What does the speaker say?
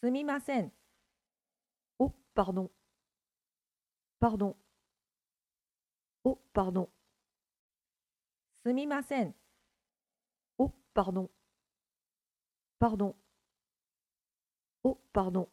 すみません。Oh, pardon. Pardon. Oh, pardon. すみません。Oh, pardon. Pardon. Oh, pardon.